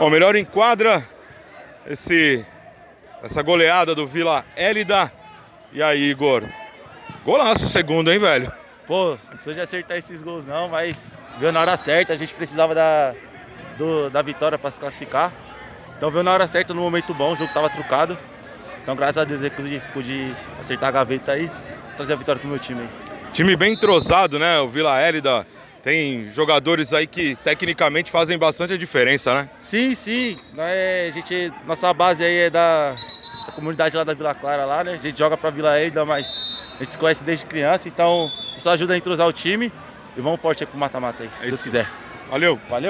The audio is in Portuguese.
Bom, melhor em quadra esse, essa goleada do Vila Hélida. E aí, Igor? Golaço segundo, hein, velho? Pô, não sou de acertar esses gols não, mas veio na hora certa, a gente precisava da, do- da vitória para se classificar. Então veio na hora certa, no momento bom, o jogo tava trucado. Então graças a Deus eu pude, pude acertar a gaveta aí, trazer a vitória pro meu time aí. Time bem entrosado, né? O Vila Hélida tem jogadores aí que tecnicamente fazem bastante a diferença, né? Sim, sim. Nós, a gente, nossa base aí é da, da comunidade lá da Vila Clara lá, né? A gente joga pra Vila Eida, mas a gente se conhece desde criança, então isso ajuda a entrosar o time. E vamos forte aí pro mata-mata aí, se É Deus quiser. Valeu! Valeu!